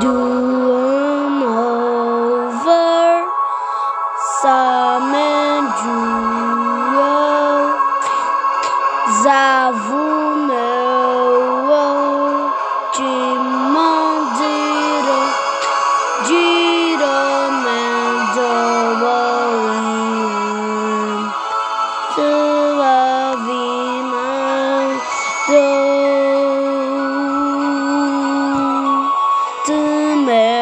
do um over Samendruo Zavumeo Chimandiro Jiro Mendowalian Tuavi Yeah.